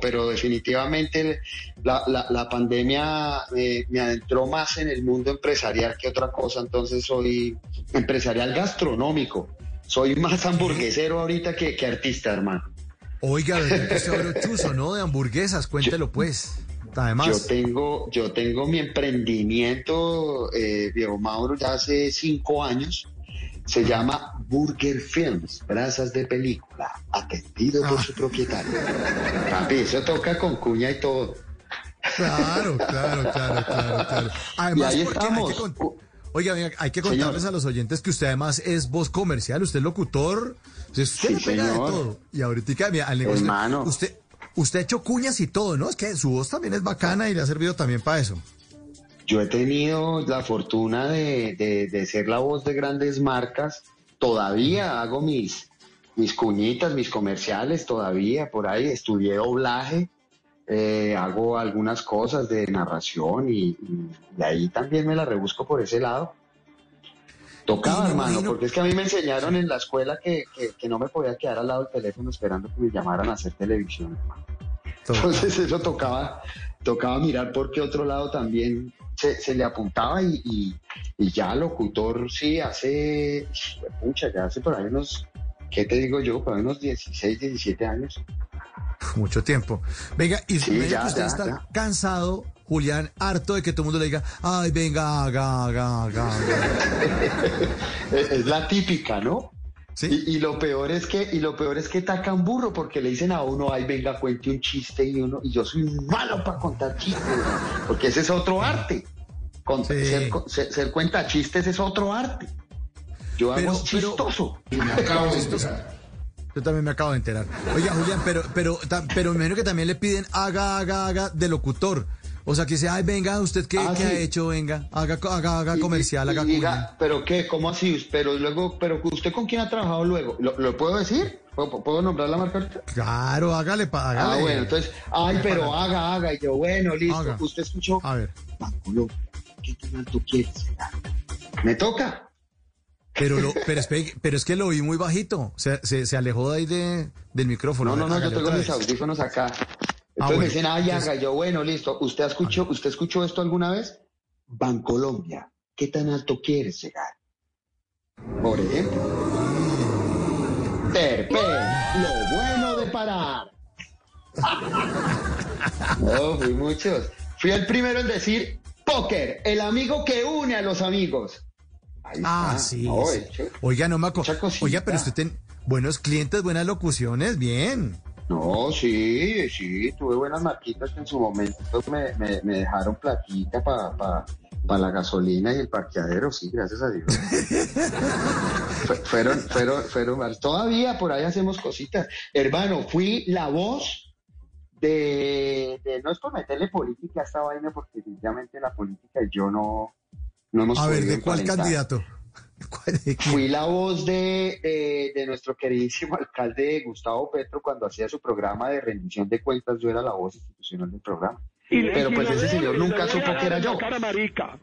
Pero definitivamente la, la, la pandemia eh, me adentró más en el mundo empresarial que otra cosa, entonces soy empresarial gastronómico, soy más hamburguesero ahorita que, que artista, hermano. Oiga, usted chuzo, ¿no? De hamburguesas, cuéntelo pues. Además. Yo tengo, yo tengo mi emprendimiento, eh, Diego Mauro, ya hace cinco años. Se llama Burger Films, brasas de película, atendido por su propietario. Papi, eso toca con cuña y todo. Claro, claro, claro, claro, claro. Además, y ahí porque hay estamos. que con- Oiga, hay que contarles Señor. a los oyentes que usted además es voz comercial, usted es locutor, usted, Sí, le pega de señor. todo. Y ahorita, mira, al negocio, Hermano. usted, usted ha hecho cuñas y todo, ¿no? Es que su voz también es bacana y le ha servido también para eso. Yo he tenido la fortuna de, de- de ser la voz de grandes marcas. Todavía hago mis, mis cuñitas, mis comerciales, todavía por ahí. Estudié doblaje, eh, hago algunas cosas de narración y, y de ahí también me la rebusco por ese lado. Tocaba, hermano, porque es que a mí me enseñaron en la escuela que, que- que no me podía quedar al lado del teléfono esperando que me llamaran a hacer televisión, hermano. Entonces eso tocaba, tocaba mirar por qué otro lado también se, se le apuntaba y, y- y ya locutor sí hace, pucha, ya hace por ahí unos, ¿qué te digo yo? Por ahí unos 16, 17 años. Mucho tiempo. Venga, y Sí, ya, que usted ya, está ya. cansado, Julián, harto de que todo el mundo le diga, ay, venga, haga, haga, haga. haga". Es, la típica, ¿no? ¿Sí? Y, y lo peor es que, y lo peor es que tacan burro, porque le dicen a uno, ay, venga, cuente un chiste y uno, y yo soy malo para contar chistes, porque ese es otro arte. Con- Sí. ser, ser, ser cuenta chistes es otro arte. Yo hago Pero- pero- chistoso. Yo también me acabo de enterar. Oiga, Julián, pero, pero, pero me imagino que también le piden haga, haga, haga de locutor. O sea, que dice, ay, venga, ¿usted qué, Ah, qué ha hecho? Venga, haga, haga, haga comercial, y- haga y cuña. diga, pero qué, ¿cómo así? Pero luego, pero usted con quién ha trabajado luego, ¿lo, lo puedo decir? ¿Puedo, puedo nombrar la marca ahorita? Claro, hágale, pa, hágale. Ah, bueno, entonces, ay, pero haga, haga, y yo, bueno, listo, Haga. usted escuchó, A ver, Bancolombia, ¿qué tan alto quieres? ¿Me toca? Pero, lo, pero, espere, pero es que lo oí muy bajito. Se, se, se alejó de ahí de, del micrófono. No, no, no, yo tengo mis audífonos acá. Entonces bueno. me dicen, ay, Entonces- haga, y yo, bueno, listo, ¿usted escuchó, usted escuchó esto alguna vez? Bancolombia, ¿qué tan alto quieres llegar? Por ejemplo. Terpe, lo bueno de parar. No, fui muchos. Fui el primero en decir póker, el amigo que une a los amigos. Ahí Ah, está. sí. Sí. Oiga, no cosita. Oiga, pero usted tiene buenos clientes, buenas locuciones, bien. No, sí, sí, tuve buenas marquitas que en su momento me, me, me dejaron platica para la gasolina y el parqueadero, sí, gracias a Dios. Fue- fueron, fueron, fueron, todavía por ahí hacemos cositas. Hermano, fui la voz de, de no es por meterle política a esta vaina, porque definitivamente la política yo no, no hemos A ver, ¿de cuál candidato? Fui la voz de, de, de nuestro queridísimo alcalde Gustavo Petro cuando hacía su programa de rendición de cuentas. Yo era la voz institucional del programa. Y le- Pero y pues ese señor nunca supo que era yo. cara marica.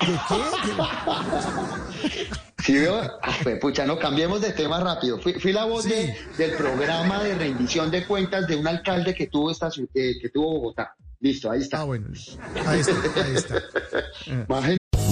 ¿De qué? ¿Sí veo? Ah, pues, pucha, no, cambiemos de tema rápido. Fui, fui la voz Sí. de- del programa de rendición de cuentas de un alcalde que tuvo, esta, eh, que tuvo Bogotá. Listo, ahí está. Ah, bueno. Ahí está, ahí está.